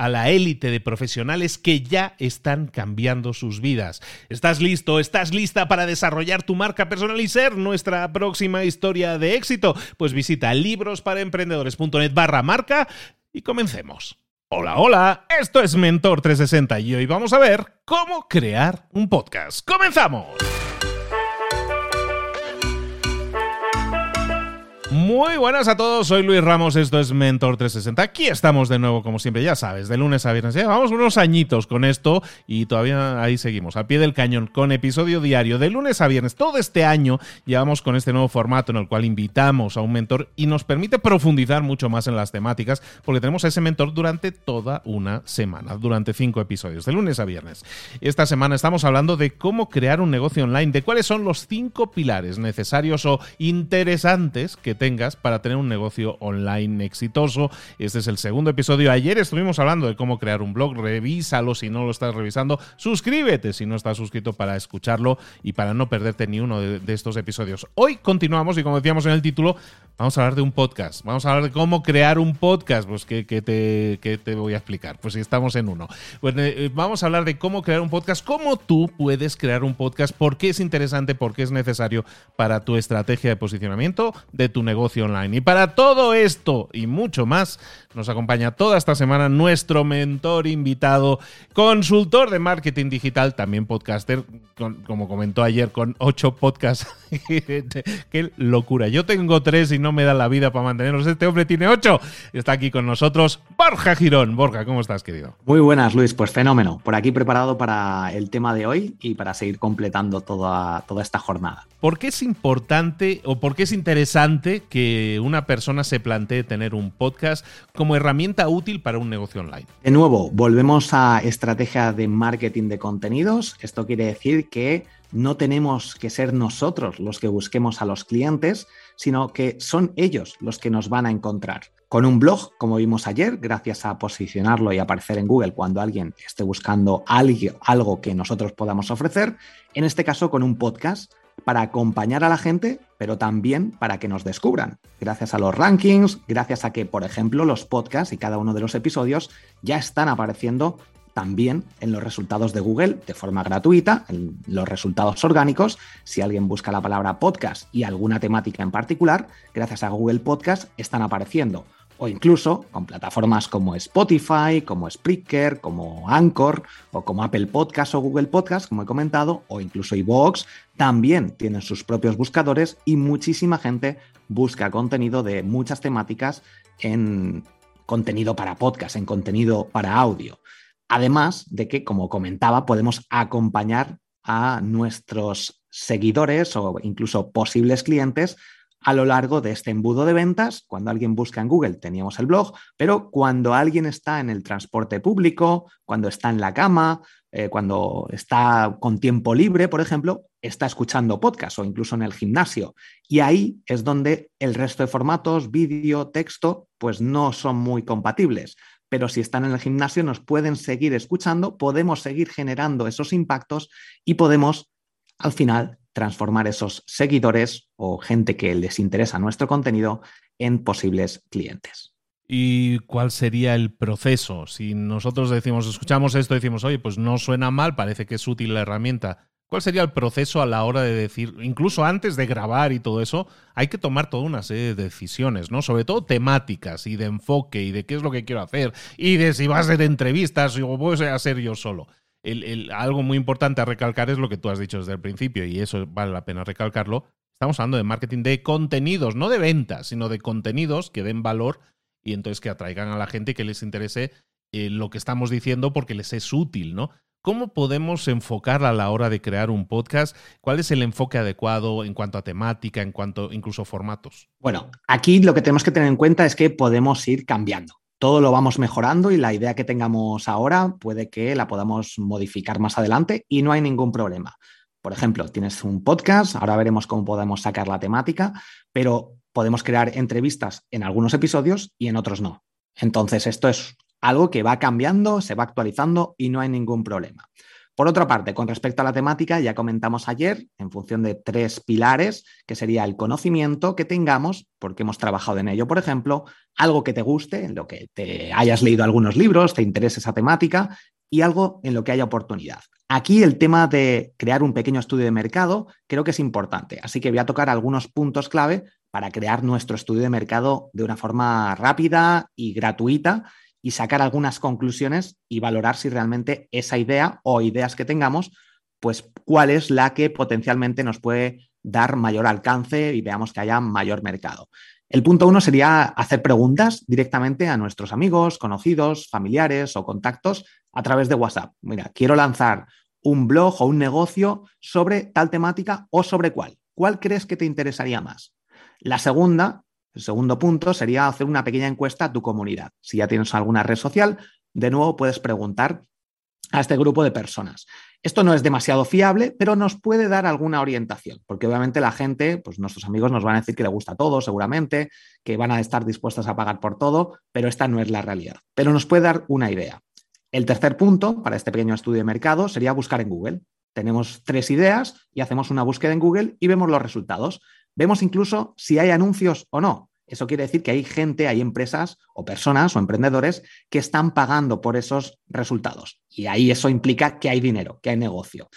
a la élite de profesionales que ya están cambiando sus vidas. ¿Estás listo? ¿Estás lista para desarrollar tu marca personal y ser nuestra próxima historia de éxito? Pues visita librosparaemprendedores.net barra marca y comencemos. Hola, hola, esto es Mentor 360 y hoy vamos a ver cómo crear un podcast. ¡Comenzamos! Muy buenas a todos, soy Luis Ramos, esto es Mentor 360. Aquí estamos de nuevo, como siempre, ya sabes, de lunes a viernes. Llevamos unos añitos con esto y todavía ahí seguimos, al pie del cañón, con episodio diario, de lunes a viernes. Todo este año llevamos con este nuevo formato en el cual invitamos a un mentor y nos permite profundizar mucho más en las temáticas, porque tenemos a ese mentor durante toda una semana, durante cinco episodios, de lunes a viernes. Esta semana estamos hablando de cómo crear un negocio online, de cuáles son los cinco pilares necesarios o interesantes que tengas para tener un negocio online exitoso. Este es el segundo episodio. Ayer estuvimos hablando de cómo crear un blog. Revísalo si no lo estás revisando. Suscríbete si no estás suscrito para escucharlo y para no perderte ni uno de, estos episodios. Hoy continuamos y como decíamos en el título, vamos a hablar de un podcast. Vamos a hablar de cómo crear un podcast. Pues que, te, te, voy a explicar. Pues si estamos en uno. Pues vamos a hablar de cómo crear un podcast, cómo tú puedes crear un podcast, por qué es interesante, por qué es necesario para tu estrategia de posicionamiento de tu negocio negocio online. Y para todo esto y mucho más, nos acompaña toda esta semana nuestro mentor invitado, consultor de marketing digital, también podcaster, como comentó ayer, con ocho podcasts. Qué locura. Yo tengo tres y no me da la vida para mantenerlos. Este hombre tiene ocho. Está aquí con nosotros Borja Girón. Borja, ¿cómo estás, querido? Muy buenas, Luis. Pues fenómeno. Por aquí preparado para el tema de hoy y para seguir completando toda, toda esta jornada. ¿Por qué es importante o por qué es interesante que una persona se plantee tener un podcast como herramienta útil para un negocio online? De nuevo, volvemos a estrategia de marketing de contenidos. Esto quiere decir que no tenemos que ser nosotros los que busquemos a los clientes, sino que son ellos los que nos van a encontrar. Con un blog, como vimos ayer, gracias a posicionarlo y aparecer en Google cuando alguien esté buscando algo que nosotros podamos ofrecer, en este caso con un podcast para acompañar a la gente, pero también para que nos descubran. Gracias a los rankings, gracias a que, por ejemplo, los podcasts y cada uno de los episodios ya están apareciendo también en los resultados de Google de forma gratuita, en los resultados orgánicos. Si alguien busca la palabra podcast y alguna temática en particular, gracias a Google Podcast están apareciendo o incluso con plataformas como Spotify, como Spreaker, como Anchor o como Apple Podcast o Google Podcast, como he comentado, o incluso iVoox, también tienen sus propios buscadores y muchísima gente busca contenido de muchas temáticas en contenido para podcast, en contenido para audio. Además de que, como comentaba, podemos acompañar a nuestros seguidores o incluso posibles clientes a lo largo de este embudo de ventas. Cuando alguien busca en Google teníamos el blog, pero cuando alguien está en el transporte público, cuando está en la cama, eh, cuando está con tiempo libre, por ejemplo, está escuchando podcast o incluso en el gimnasio. Y ahí es donde el resto de formatos, vídeo, texto, pues no son muy compatibles. Pero si están en el gimnasio nos pueden seguir escuchando, podemos seguir generando esos impactos y podemos al final transformar esos seguidores o gente que les interesa nuestro contenido en posibles clientes. ¿Y cuál sería el proceso? Si nosotros decimos, escuchamos esto, decimos, oye, pues no suena mal, parece que es útil la herramienta. ¿Cuál sería el proceso a la hora de decir, incluso antes de grabar y todo eso, hay que tomar toda una serie de decisiones, ¿no? Sobre todo temáticas y de enfoque y de qué es lo que quiero hacer y de si va a ser entrevistas o voy a ser yo solo algo muy importante a recalcar es lo que tú has dicho desde el principio, y eso vale la pena recalcarlo. Estamos hablando de marketing de contenidos, no de ventas, sino de contenidos que den valor y entonces que atraigan a la gente y que les interese eh, lo que estamos diciendo porque les es útil, ¿no? ¿Cómo podemos enfocar a la hora de crear un podcast? ¿Cuál es el enfoque adecuado en cuanto a temática, en cuanto incluso formatos? Bueno, aquí lo que tenemos que tener en cuenta es que podemos ir cambiando todo lo vamos mejorando y la idea que tengamos ahora puede que la podamos modificar más adelante y no hay ningún problema. Por ejemplo, tienes un podcast, ahora veremos cómo podemos sacar la temática, pero podemos crear entrevistas en algunos episodios y en otros no. Entonces, esto es algo que va cambiando, se va actualizando y no hay ningún problema. Por otra parte, con respecto a la temática, ya comentamos ayer, en función de tres pilares, que sería el conocimiento que tengamos, porque hemos trabajado en ello, por ejemplo, algo que te guste, en lo que te hayas leído algunos libros, te interese esa temática, y algo en lo que haya oportunidad. Aquí el tema de crear un pequeño estudio de mercado creo que es importante, así que voy a tocar algunos puntos clave para crear nuestro estudio de mercado de una forma rápida y gratuita y sacar algunas conclusiones y valorar si realmente esa idea o ideas que tengamos, pues cuál es la que potencialmente nos puede dar mayor alcance y veamos que haya mayor mercado. El punto uno sería hacer preguntas directamente a nuestros amigos, conocidos, familiares o contactos a través de WhatsApp. Mira, quiero lanzar un blog o un negocio sobre tal temática o sobre cuál. ¿Cuál crees que te interesaría más? La segunda el segundo punto sería hacer una pequeña encuesta a tu comunidad. Si ya tienes alguna red social, de nuevo puedes preguntar a este grupo de personas. Esto no es demasiado fiable, pero nos puede dar alguna orientación, porque obviamente la gente, pues nuestros amigos nos van a decir que le gusta todo, seguramente, que van a estar dispuestos a pagar por todo, pero esta no es la realidad. Pero nos puede dar una idea. El tercer punto para este pequeño estudio de mercado sería buscar en Google. Tenemos tres ideas y hacemos una búsqueda en Google y vemos los resultados. Vemos incluso si hay anuncios o no. Eso quiere decir que hay gente, hay empresas o personas o emprendedores que están pagando por esos resultados. Y ahí eso implica que hay dinero, que hay negocio.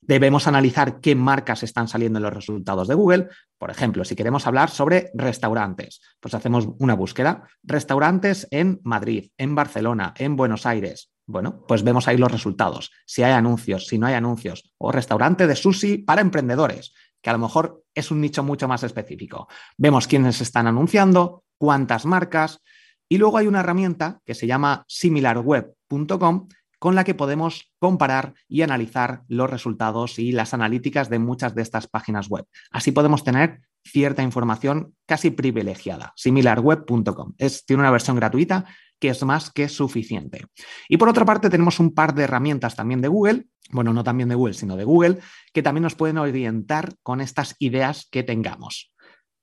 Debemos analizar qué marcas están saliendo en los resultados de Google. Por ejemplo, si queremos hablar sobre restaurantes, pues hacemos una búsqueda. Restaurantes en Madrid, en Barcelona, en Buenos Aires. Bueno, pues vemos ahí los resultados. Si hay anuncios, si no hay anuncios. O restaurante de sushi para emprendedores que a lo mejor es un nicho mucho más específico. Vemos quiénes están anunciando, cuántas marcas, y luego hay una herramienta que se llama similarweb.com con la que podemos comparar y analizar los resultados y las analíticas de muchas de estas páginas web. Así podemos tener cierta información casi privilegiada. Similarweb.com. tiene una versión gratuita que es más que suficiente. Y por otra parte, tenemos un par de herramientas también de Google, bueno, no también de Google, sino de Google, que también nos pueden orientar con estas ideas que tengamos.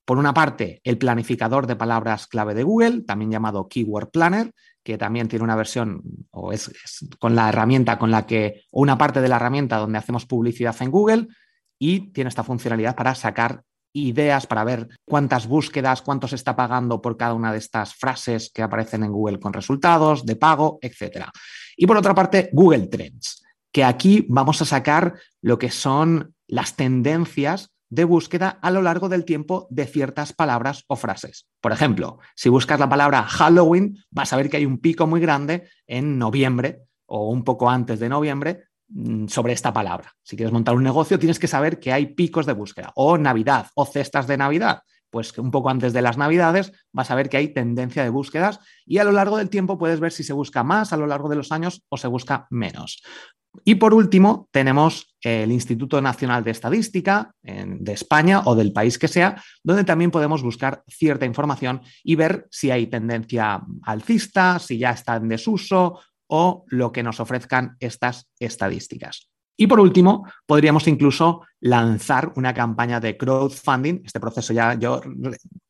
Por una parte, el planificador de palabras clave de Google, también llamado Keyword Planner, que también tiene una versión o es, con la herramienta con la que, o una parte de la herramienta donde hacemos publicidad en Google y tiene esta funcionalidad para sacar ideas para ver cuántas búsquedas, cuánto se está pagando por cada una de estas frases que aparecen en Google con resultados de pago, etc. Y por otra parte, Google Trends, que aquí vamos a sacar lo que son las tendencias de búsqueda a lo largo del tiempo de ciertas palabras o frases. Por ejemplo, si buscas la palabra Halloween, vas a ver que hay un pico muy grande en noviembre o un poco antes de noviembre Mm, sobre esta palabra. Si quieres montar un negocio, tienes que saber que hay picos de búsqueda, o Navidad, o cestas de Navidad. Pues un poco antes de las navidades, vas a ver que hay tendencia de búsquedas y a lo largo del tiempo puedes ver si se busca más a lo largo de los años o se busca menos. Y por último, tenemos el Instituto Nacional de Estadística de España o del país que sea, donde también podemos buscar cierta información y ver si hay tendencia alcista, si ya está en desuso o lo que nos ofrezcan estas estadísticas. Y por último, podríamos incluso lanzar una campaña de crowdfunding. Este proceso ya yo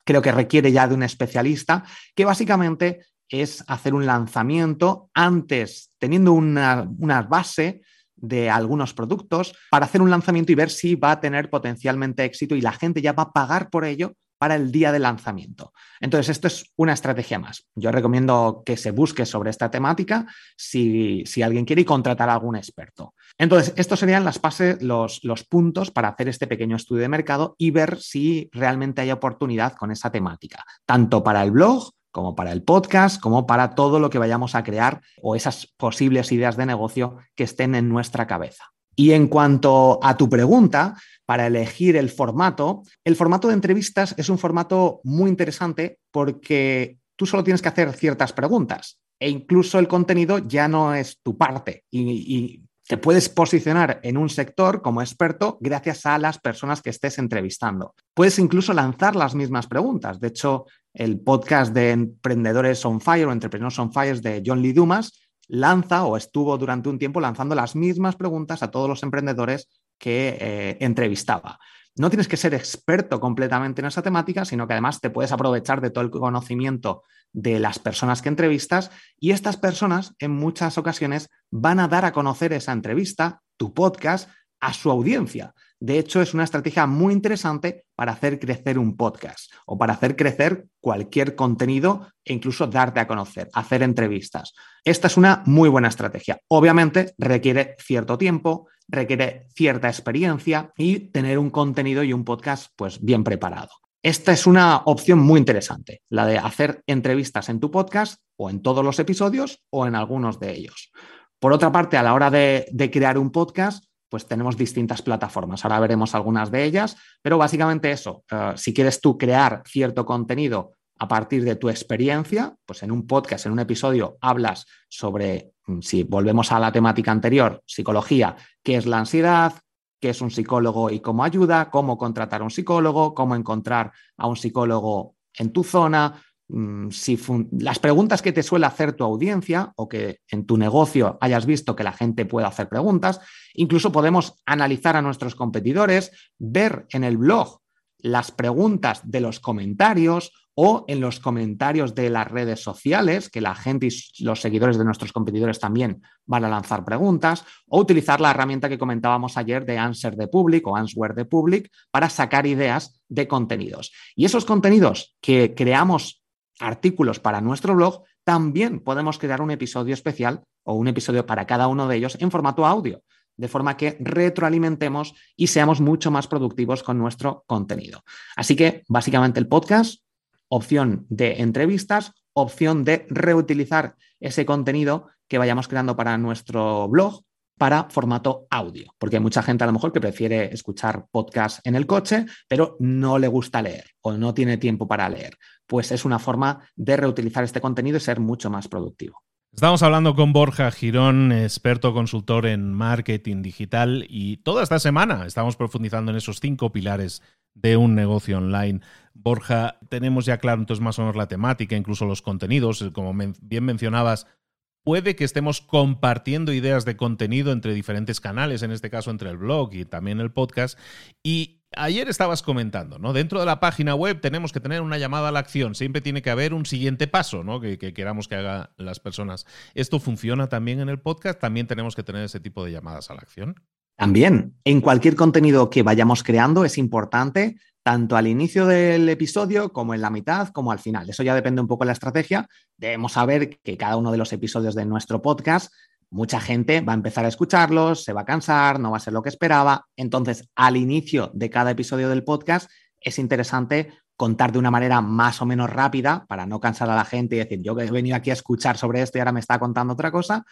creo que requiere ya de un especialista, que básicamente es hacer un lanzamiento antes, teniendo una, una base de algunos productos, para hacer un lanzamiento y ver si va a tener potencialmente éxito y la gente ya va a pagar por ello para el día de lanzamiento. Entonces, esto es una estrategia más. Yo recomiendo que se busque sobre esta temática si, alguien quiere contratar a algún experto. Entonces, estos serían las los, los puntos para hacer este pequeño estudio de mercado y ver si realmente hay oportunidad con esa temática, tanto para el blog como para el podcast, como para todo lo que vayamos a crear o esas posibles ideas de negocio que estén en nuestra cabeza. Y en cuanto a tu pregunta, para elegir el formato, el formato de entrevistas es un formato muy interesante porque tú solo tienes que hacer ciertas preguntas e incluso el contenido ya no es tu parte y, te puedes posicionar en un sector como experto gracias a las personas que estés entrevistando. Puedes incluso lanzar las mismas preguntas. De hecho, el podcast de Emprendedores on Fire o Entrepreneurs on Fire de John Lee Dumas lanza o estuvo durante un tiempo lanzando las mismas preguntas a todos los emprendedores que eh, entrevistaba. No tienes que ser experto completamente en esa temática, sino que además te puedes aprovechar de todo el conocimiento de las personas que entrevistas y estas personas en muchas ocasiones van a dar a conocer esa entrevista, tu podcast, a su audiencia. De hecho, es una estrategia muy interesante para hacer crecer un podcast o para hacer crecer cualquier contenido e incluso darte a conocer, hacer entrevistas. Esta es una muy buena estrategia. Obviamente requiere cierto tiempo, requiere cierta experiencia y tener un contenido y un podcast pues bien preparado. Esta es una opción muy interesante, la de hacer entrevistas en tu podcast o en todos los episodios o en algunos de ellos. Por otra parte, a la hora de, crear un podcast, pues tenemos distintas plataformas. Ahora veremos algunas de ellas, pero básicamente eso, eh, si quieres tú crear cierto contenido a partir de tu experiencia, pues en un podcast, en un episodio, hablas sobre, mm, si volvemos a la temática anterior, psicología, qué es la ansiedad, qué es un psicólogo y cómo ayuda, cómo contratar a un psicólogo, cómo encontrar a un psicólogo en tu zona, si las preguntas que te suele hacer tu audiencia o que en tu negocio hayas visto que la gente puede hacer preguntas. Incluso podemos analizar a nuestros competidores, ver en el blog las preguntas de los comentarios o en los comentarios de las redes sociales, que la gente y los seguidores de nuestros competidores también van a lanzar preguntas, o utilizar la herramienta que comentábamos ayer de Answer the Public o Answer the Public para sacar ideas de contenidos. Y esos contenidos que creamos artículos para nuestro blog, también podemos crear un episodio especial o un episodio para cada uno de ellos en formato audio de forma que retroalimentemos y seamos mucho más productivos con nuestro contenido. Así que básicamente el podcast opción de entrevistas, opción de reutilizar ese contenido que vayamos creando para nuestro blog para formato audio, porque hay mucha gente a lo mejor que prefiere escuchar podcast en el coche, pero no le gusta leer o no tiene tiempo para leer. Pues es una forma de reutilizar este contenido y ser mucho más productivo. Estamos hablando con Borja Girón, experto consultor en marketing digital, y toda esta semana estamos profundizando en esos cinco pilares de un negocio online. Borja, tenemos ya claro entonces más o menos la temática, incluso los contenidos, como bien mencionabas, puede que estemos compartiendo ideas de contenido entre diferentes canales, en este caso entre el blog y también el podcast. Y ayer estabas comentando, ¿no? Dentro de la página web tenemos que tener una llamada a la acción. Siempre tiene que haber un siguiente paso, ¿no? Que, que queramos que hagan las personas. ¿Esto funciona también en el podcast? ¿También tenemos que tener ese tipo de llamadas a la acción? También, en cualquier contenido que vayamos creando es importante tanto al inicio del episodio como en la mitad, como al final. Eso ya depende un poco de la estrategia. Debemos saber que cada uno de los episodios de nuestro podcast, mucha gente va a empezar a escucharlos, se va a cansar, no va a ser lo que esperaba. Entonces, al inicio de cada episodio del podcast, es interesante contar de una manera más o menos rápida para no cansar a la gente y decir, yo he venido aquí a escuchar sobre esto y ahora me está contando otra cosa,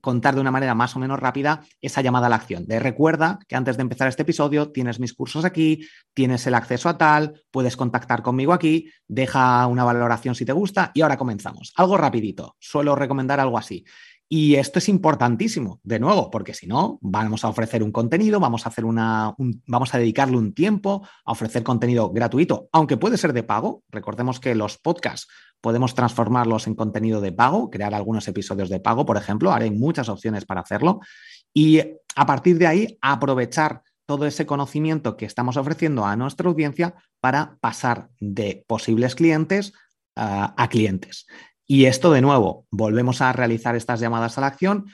contar de una manera más o menos rápida esa llamada a la acción. De recuerda que antes de empezar este episodio tienes mis cursos aquí, tienes el acceso a tal, puedes contactar conmigo aquí, deja una valoración si te gusta y ahora comenzamos. Algo rapidito, suelo recomendar algo así. Y esto es importantísimo, de nuevo, porque si no, vamos a ofrecer un contenido, vamos a hacer una, vamos a dedicarle un tiempo a ofrecer contenido gratuito, aunque puede ser de pago. Recordemos que los podcasts podemos transformarlos en contenido de pago, crear algunos episodios de pago, por ejemplo. Haré muchas opciones para hacerlo. Y a partir de ahí, aprovechar todo ese conocimiento que estamos ofreciendo a nuestra audiencia para pasar de posibles clientes a clientes. Y esto de nuevo, volvemos a realizar estas llamadas a la acción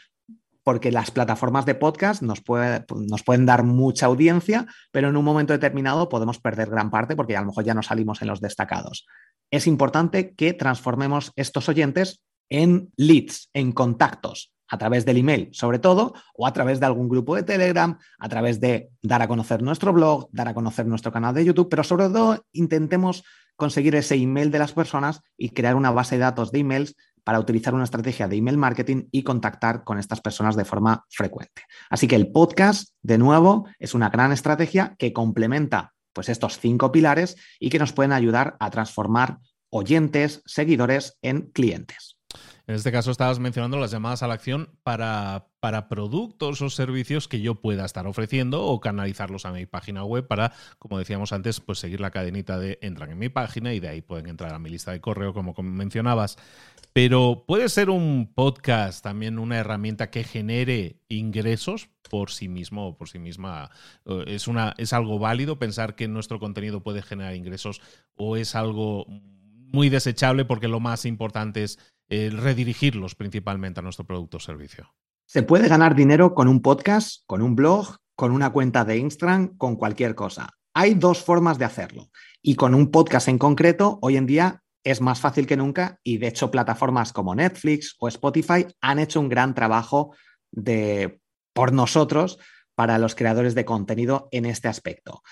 porque las plataformas de podcast nos, pueden dar mucha audiencia, pero en un momento determinado podemos perder gran parte porque a lo mejor ya no salimos en los destacados. Es importante que transformemos estos oyentes en leads, en contactos, a través del email, sobre todo, o a través de algún grupo de Telegram, a través de dar a conocer nuestro blog, dar a conocer nuestro canal de YouTube, pero sobre todo intentemos conseguir ese email de las personas y crear una base de datos de emails para utilizar una estrategia de email marketing y contactar con estas personas de forma frecuente. Así que el podcast, de nuevo, es una gran estrategia que complementa pues, estos cinco pilares y que nos pueden ayudar a transformar oyentes, seguidores en clientes. En este caso estabas mencionando las llamadas a la acción para, para, productos o servicios que yo pueda estar ofreciendo o canalizarlos a mi página web para, como decíamos antes, pues seguir la cadenita de entran en mi página y de ahí pueden entrar a mi lista de correo, como mencionabas. Pero puede ser un podcast también una herramienta que genere ingresos por sí mismo o por sí misma. ¿Es, una, ¿Es algo válido pensar que nuestro contenido puede generar ingresos o es algo muy desechable porque lo más importante es redirigirlos principalmente a nuestro producto o servicio. Se puede ganar dinero con un podcast, con un blog, con una cuenta de Instagram, con cualquier cosa. Hay dos formas de hacerlo. Y con un podcast en concreto, hoy en día es más fácil que nunca y de hecho plataformas como Netflix o Spotify han hecho un gran trabajo de, por nosotros para los creadores de contenido en este aspecto.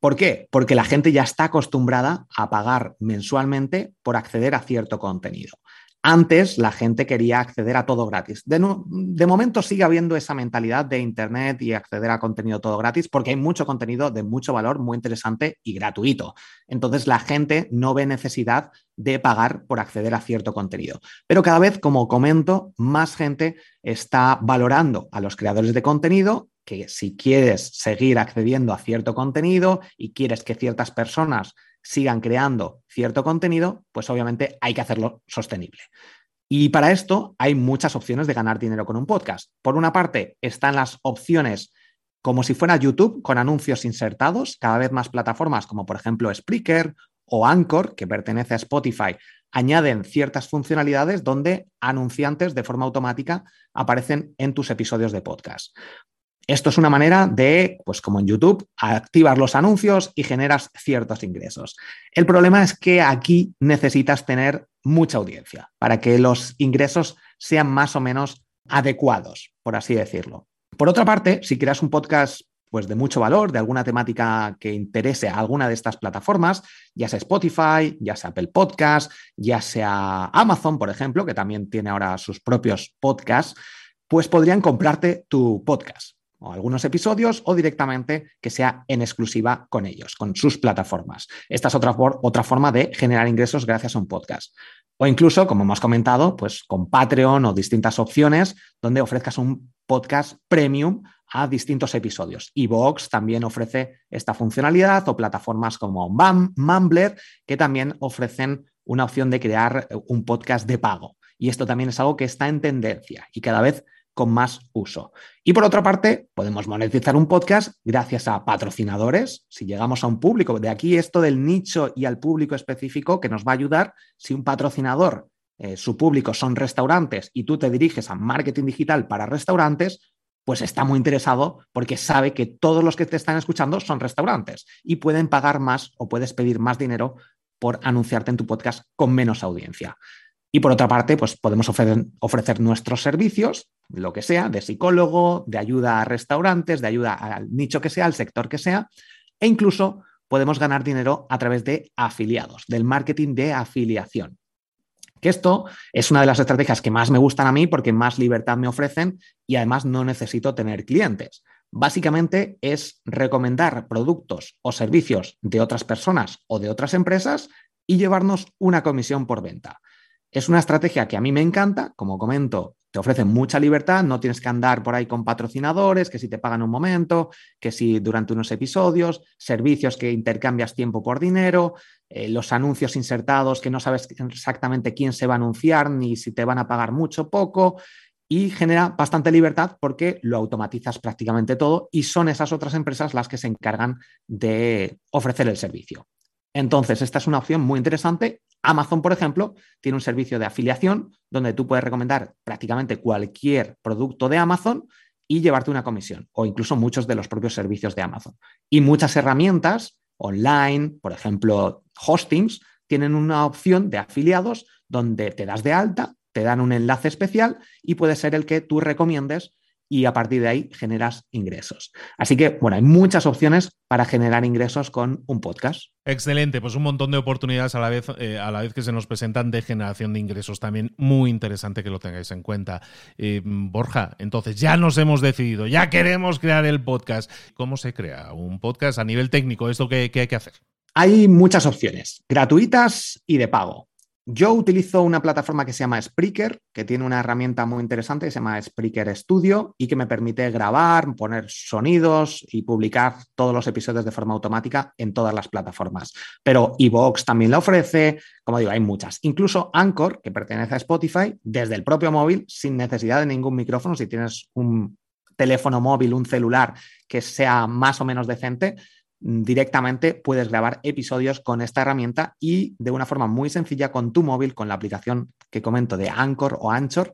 ¿Por qué? Porque la gente ya está acostumbrada a pagar mensualmente por acceder a cierto contenido. Antes la gente quería acceder a todo gratis. De, momento sigue habiendo esa mentalidad de Internet y acceder a contenido todo gratis porque hay mucho contenido de mucho valor, muy interesante y gratuito. Entonces la gente no ve necesidad de pagar por acceder a cierto contenido. Pero cada vez, como comento, más gente está valorando a los creadores de contenido que si quieres seguir accediendo a cierto contenido y quieres que ciertas personas sigan creando cierto contenido, pues obviamente hay que hacerlo sostenible. Y para esto hay muchas opciones de ganar dinero con un podcast. Por una parte, están las opciones como si fuera YouTube, con anuncios insertados, cada vez más plataformas como por ejemplo Spreaker o Anchor, que pertenece a Spotify, añaden ciertas funcionalidades donde anunciantes de forma automática aparecen en tus episodios de podcast. Esto es una manera de, pues como en YouTube, activar los anuncios y generas ciertos ingresos. El problema es que aquí necesitas tener mucha audiencia para que los ingresos sean más o menos adecuados, por así decirlo. Por otra parte, si creas un podcast pues de mucho valor, de alguna temática que interese a alguna de estas plataformas, ya sea Spotify, ya sea Apple Podcast, ya sea Amazon, por ejemplo, que también tiene ahora sus propios podcasts, pues podrían comprarte tu podcast o algunos episodios o directamente que sea en exclusiva con ellos, con sus plataformas. Esta es otra, otra forma de generar ingresos gracias a un podcast. O incluso, como hemos comentado, pues con Patreon o distintas opciones donde ofrezcas un podcast premium a distintos episodios. Evox también ofrece esta funcionalidad o plataformas como Mumbler que también ofrecen una opción de crear un podcast de pago. Y esto también es algo que está en tendencia y cada vez con más uso. Y por otra parte, podemos monetizar un podcast gracias a patrocinadores. Si llegamos a un público, de aquí esto del nicho y al público específico que nos va a ayudar. Si un patrocinador, eh, su público son restaurantes y tú te diriges a marketing digital para restaurantes, pues está muy interesado porque sabe que todos los que te están escuchando son restaurantes y pueden pagar más o puedes pedir más dinero por anunciarte en tu podcast con menos audiencia. Y por otra parte, pues podemos ofrecer, nuestros servicios, lo que sea, de psicólogo, de ayuda a restaurantes, de ayuda al nicho que sea, al sector que sea, e incluso podemos ganar dinero a través de afiliados, del marketing de afiliación. Que esto es una de las estrategias que más me gustan a mí porque más libertad me ofrecen y además no necesito tener clientes. Básicamente es recomendar productos o servicios de otras personas o de otras empresas y llevarnos una comisión por venta. Es una estrategia que a mí me encanta, como comento, te ofrece mucha libertad, no tienes que andar por ahí con patrocinadores, que si te pagan un momento, que si durante unos episodios, servicios que intercambias tiempo por dinero, eh, los anuncios insertados que no sabes exactamente quién se va a anunciar ni si te van a pagar mucho o poco y genera bastante libertad porque lo automatizas prácticamente todo y son esas otras empresas las que se encargan de ofrecer el servicio. Entonces, esta es una opción muy interesante. Amazon, por ejemplo, tiene un servicio de afiliación donde tú puedes recomendar prácticamente cualquier producto de Amazon y llevarte una comisión, o incluso muchos de los propios servicios de Amazon. Y muchas herramientas online, por ejemplo, hostings, tienen una opción de afiliados donde te das de alta te dan un enlace especial y puede ser el que tú recomiendes y a partir de ahí generas ingresos. Así que, bueno, hay muchas opciones para generar ingresos con un podcast. Excelente, pues un montón de oportunidades a la vez, eh, a la vez que se nos presentan de generación de ingresos. También muy interesante que lo tengáis en cuenta. Eh, Borja, entonces ya nos hemos decidido, ya queremos crear el podcast. ¿Cómo se crea un podcast a nivel técnico? ¿Esto qué, qué hay que hacer? Hay muchas opciones, gratuitas y de pago. Yo utilizo una plataforma que se llama Spreaker, que tiene una herramienta muy interesante que se llama Spreaker Studio y que me permite grabar, poner sonidos y publicar todos los episodios de forma automática en todas las plataformas. Pero Evox también la ofrece, como digo, hay muchas. Incluso Anchor, que pertenece a Spotify, desde el propio móvil, sin necesidad de ningún micrófono, si tienes un teléfono móvil, un celular que sea más o menos decente, directamente puedes grabar episodios con esta herramienta y de una forma muy sencilla con tu móvil, con la aplicación que comento de Anchor o Anchor,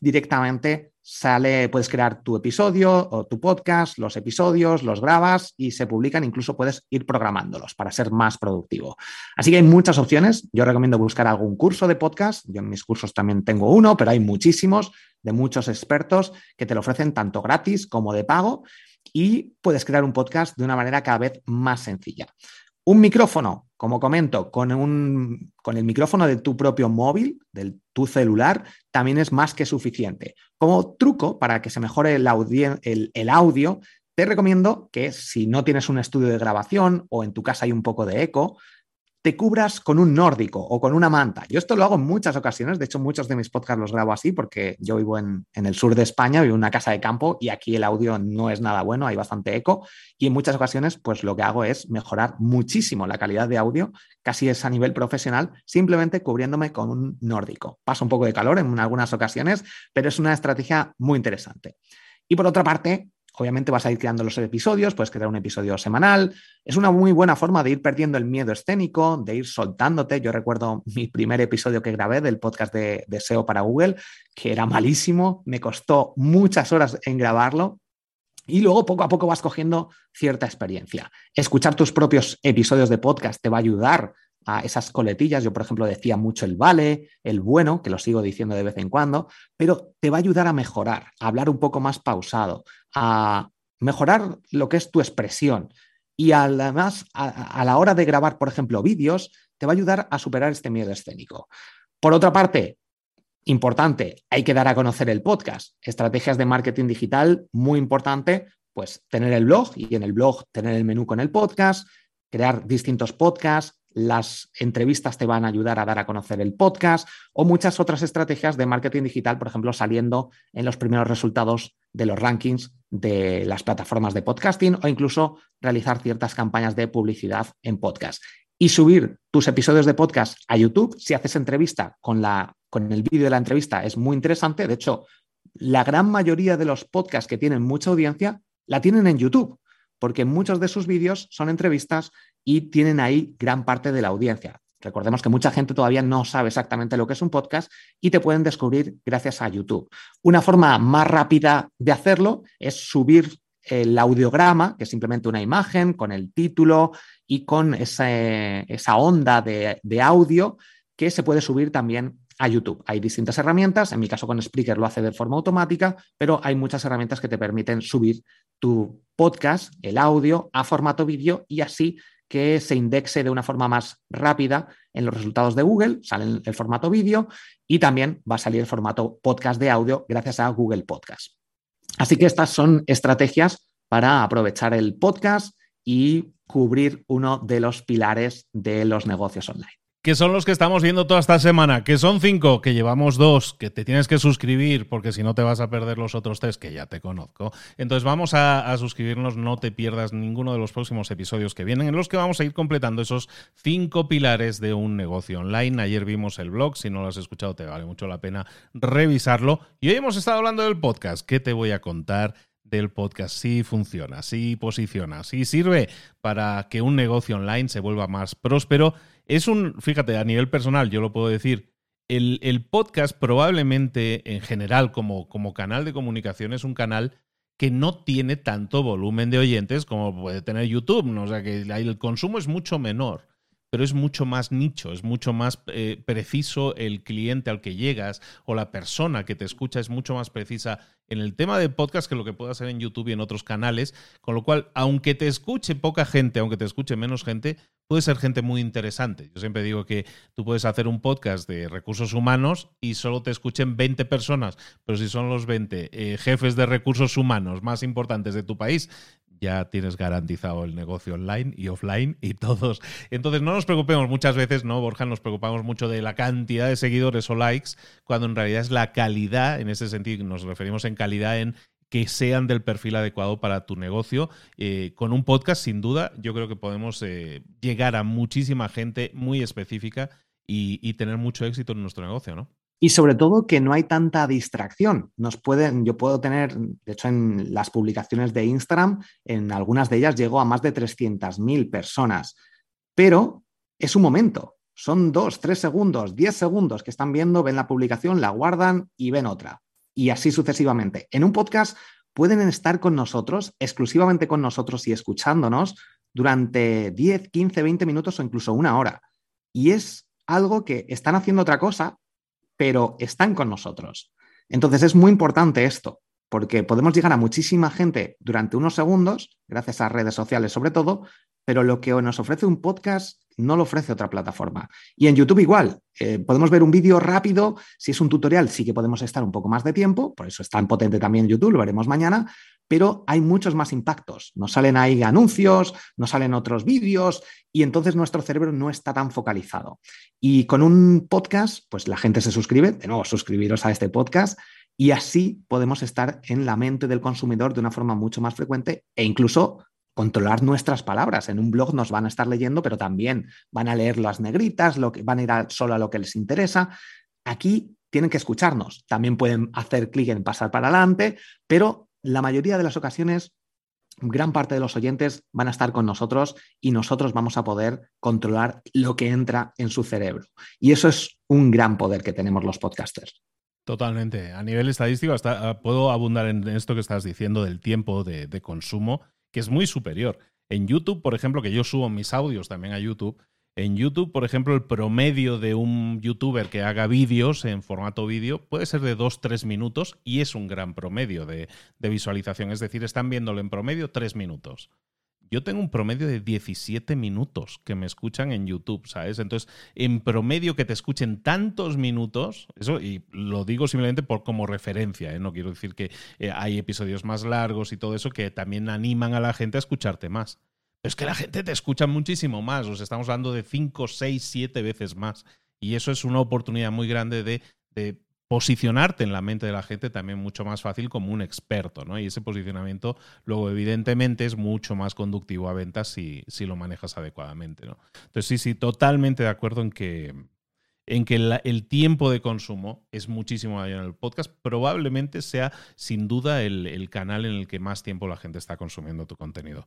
directamente sale, puedes crear tu episodio o tu podcast, los episodios, los grabas y se publican, incluso puedes ir programándolos para ser más productivo. Así que hay muchas opciones. Yo recomiendo buscar algún curso de podcast. Yo en mis cursos también tengo uno, pero hay muchísimos de muchos expertos que te lo ofrecen tanto gratis como de pago y puedes crear un podcast de una manera cada vez más sencilla. Un micrófono, como comento, con, un, con el micrófono de tu propio móvil, de tu celular, también es más que suficiente. Como truco para que se mejore el audio, te recomiendo que si no tienes un estudio de grabación o en tu casa hay un poco de eco, te cubras con un nórdico o con una manta. Yo esto lo hago en muchas ocasiones, de hecho muchos de mis podcasts los grabo así porque yo vivo en, el sur de España, vivo en una casa de campo y aquí el audio no es nada bueno, hay bastante eco y en muchas ocasiones pues lo que hago es mejorar muchísimo la calidad de audio, casi es a nivel profesional, simplemente cubriéndome con un nórdico. Pasa un poco de calor en algunas ocasiones, pero es una estrategia muy interesante. Y por otra parte, Obviamente vas a ir creando los episodios, puedes crear un episodio semanal. Es una muy buena forma de ir perdiendo el miedo escénico, de ir soltándote. Yo recuerdo mi primer episodio que grabé del podcast de, SEO para Google, que era malísimo, me costó muchas horas en grabarlo, y luego poco a poco vas cogiendo cierta experiencia. Escuchar tus propios episodios de podcast te va a ayudar a esas coletillas. Yo, por ejemplo, decía mucho el vale, el bueno, que lo sigo diciendo de vez en cuando, pero te va a ayudar a mejorar, a hablar un poco más pausado, a mejorar lo que es tu expresión. Y además, a, la hora de grabar, por ejemplo, vídeos, te va a ayudar a superar este miedo escénico. Por otra parte, importante, hay que dar a conocer el podcast. Estrategias de marketing digital, muy importante, pues tener el blog y en el blog tener el menú con el podcast, crear distintos podcasts, las entrevistas te van a ayudar a dar a conocer el podcast o muchas otras estrategias de marketing digital, por ejemplo, saliendo en los primeros resultados de los rankings de las plataformas de podcasting o incluso realizar ciertas campañas de publicidad en podcast. Y subir tus episodios de podcast a YouTube, si haces entrevista con, la, con el vídeo de la entrevista, es muy interesante. De hecho, la gran mayoría de los podcasts que tienen mucha audiencia la tienen en YouTube porque muchos de sus vídeos son entrevistas y tienen ahí gran parte de la audiencia. Recordemos que mucha gente todavía no sabe exactamente lo que es un podcast y te pueden descubrir gracias a YouTube. Una forma más rápida de hacerlo es subir el audiograma, que es simplemente una imagen con el título y con esa onda de, de audio que se puede subir también a YouTube. Hay distintas herramientas, en mi caso con Spreaker lo hace de forma automática, pero hay muchas herramientas que te permiten subir tu podcast, el audio, a formato vídeo y así que se indexe de una forma más rápida en los resultados de Google, sale el formato vídeo y también va a salir el formato podcast de audio gracias a Google Podcast. Así que estas son estrategias para aprovechar el podcast y cubrir uno de los pilares de los negocios online que son los que estamos viendo toda esta semana, que son cinco, que llevamos dos, que te tienes que suscribir porque si no te vas a perder los otros tres, que ya te conozco. Entonces vamos a, suscribirnos, no te pierdas ninguno de los próximos episodios que vienen, en los que vamos a ir completando esos cinco pilares de un negocio online. Ayer vimos el blog, si no lo has escuchado te vale mucho la pena revisarlo. Y hoy hemos estado hablando del podcast, ¿qué te voy a contar? del podcast sí funciona, sí posiciona, sí sirve para que un negocio online se vuelva más próspero es un, fíjate, a nivel personal, yo lo puedo decir, el, podcast probablemente en general como, como canal de comunicación es un canal que no tiene tanto volumen de oyentes como puede tener YouTube, ¿no? o sea que el consumo es mucho menor pero es mucho más nicho, es mucho más eh, preciso el cliente al que llegas o la persona que te escucha es mucho más precisa en el tema de podcast que lo que puede hacer en YouTube y en otros canales, con lo cual, aunque te escuche poca gente, aunque te escuche menos gente, puede ser gente muy interesante. Yo siempre digo que tú puedes hacer un podcast de recursos humanos y solo te escuchen 20 personas, pero si son los 20 eh, jefes de recursos humanos más importantes de tu país, ya tienes garantizado el negocio online y offline y todos. Entonces no nos preocupemos muchas veces, ¿no, Borja? Nos preocupamos mucho de la cantidad de seguidores o likes, cuando en realidad es la calidad, en ese sentido nos referimos en calidad en que sean del perfil adecuado para tu negocio. Eh, con un podcast, sin duda, yo creo que podemos eh, llegar a muchísima gente muy específica y tener mucho éxito en nuestro negocio, ¿no? Y sobre todo que no hay tanta distracción. Nos pueden, yo puedo tener, de hecho, en las publicaciones de Instagram, en algunas de ellas llego a más de 300.000 personas. Pero es un momento, son dos, tres segundos, diez segundos que están viendo, ven la publicación, la guardan y ven otra. Y así sucesivamente. En un podcast pueden estar con nosotros, exclusivamente con nosotros y escuchándonos durante 10, 15, 20 minutos o incluso una hora. Y es algo que están haciendo otra cosa, pero están con nosotros. Entonces es muy importante esto, porque podemos llegar a muchísima gente durante unos segundos, gracias a redes sociales sobre todo, pero lo que nos ofrece un podcast no lo ofrece otra plataforma. Y en YouTube igual, eh, podemos ver un vídeo rápido, si es un tutorial sí que podemos estar un poco más de tiempo, por eso es tan potente también YouTube, lo veremos mañana, pero hay muchos más impactos. Nos salen ahí anuncios, nos salen otros vídeos y entonces nuestro cerebro no está tan focalizado. Y con un podcast, pues la gente se suscribe, de nuevo, suscribiros a este podcast y así podemos estar en la mente del consumidor de una forma mucho más frecuente e incluso controlar nuestras palabras. En un blog nos van a estar leyendo, pero también van a leer las negritas, lo que, van a ir solo a lo que les interesa. Aquí tienen que escucharnos. También pueden hacer clic en pasar para adelante, pero la mayoría de las ocasiones, gran parte de los oyentes van a estar con nosotros y nosotros vamos a poder controlar lo que entra en su cerebro. Y eso es un gran poder que tenemos los podcasters. Totalmente. A nivel estadístico, hasta ah, puedo abundar en esto que estás diciendo del tiempo de consumo, que es muy superior. En YouTube, por ejemplo, que yo subo mis audios también a YouTube, en YouTube, por ejemplo, el promedio de un youtuber que haga vídeos en formato vídeo puede ser de 2-3 minutos y es un gran promedio de, visualización. Es decir, están viéndolo en promedio 3 minutos. Yo tengo un promedio de 17 minutos que me escuchan en YouTube, ¿sabes? Entonces, en promedio que te escuchen tantos minutos, eso, y lo digo simplemente por como referencia, ¿eh? no quiero decir que eh, hay episodios más largos y todo eso que también animan a la gente a escucharte más es que la gente te escucha muchísimo más. O estamos hablando de 5, 6, 7 veces más. Y eso es una oportunidad muy grande de, posicionarte en la mente de la gente también mucho más fácil como un experto, ¿no? Y ese posicionamiento luego evidentemente es mucho más conductivo a ventas si, si lo manejas adecuadamente, ¿no? Entonces sí, sí, totalmente de acuerdo en que, en que el tiempo de consumo es muchísimo mayor en el podcast. Probablemente sea sin duda el, el canal en el que más tiempo la gente está consumiendo tu contenido.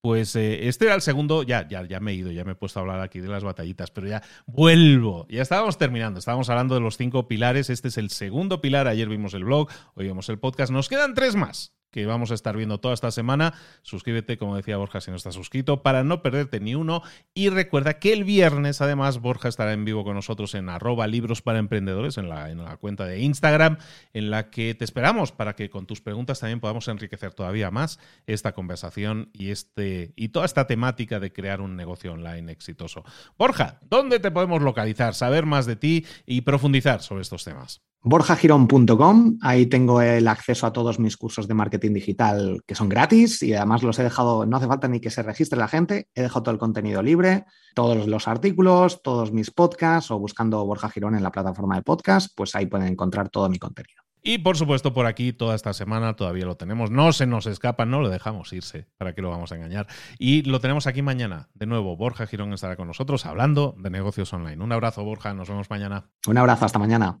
Pues eh, este era el segundo, ya, ya, ya me he ido, ya me he puesto a hablar aquí de las batallitas, pero ya vuelvo. Ya estábamos terminando, estábamos hablando de los cinco pilares, este es el segundo pilar, ayer vimos el blog, hoy vimos el podcast, nos quedan tres más. Que vamos a estar viendo toda esta semana. Suscríbete, como decía Borja, si no estás suscrito, para no perderte ni uno. Y recuerda que el viernes, además, Borja estará en vivo con nosotros en arroba libros para emprendedores, en la, en la cuenta de Instagram, en la que te esperamos para que con tus preguntas también podamos enriquecer todavía más esta conversación y, este, y toda esta temática de crear un negocio online exitoso. Borja, ¿dónde te podemos localizar, saber más de ti y profundizar sobre estos temas? borjagirón.com, ahí tengo el acceso a todos mis cursos de marketing digital que son gratis y además los he dejado, no hace falta ni que se registre la gente, he dejado todo el contenido libre, todos los artículos, todos mis podcasts o buscando Borja Girón en la plataforma de podcast, pues ahí pueden encontrar todo mi contenido. Y por supuesto, por aquí toda esta semana todavía lo tenemos. No se nos escapa, no lo dejamos irse. ¿Para qué lo vamos a engañar? Y lo tenemos aquí mañana. De nuevo, Borja Girón estará con nosotros hablando de negocios online. Un abrazo, Borja. Nos vemos mañana. Un abrazo, hasta mañana.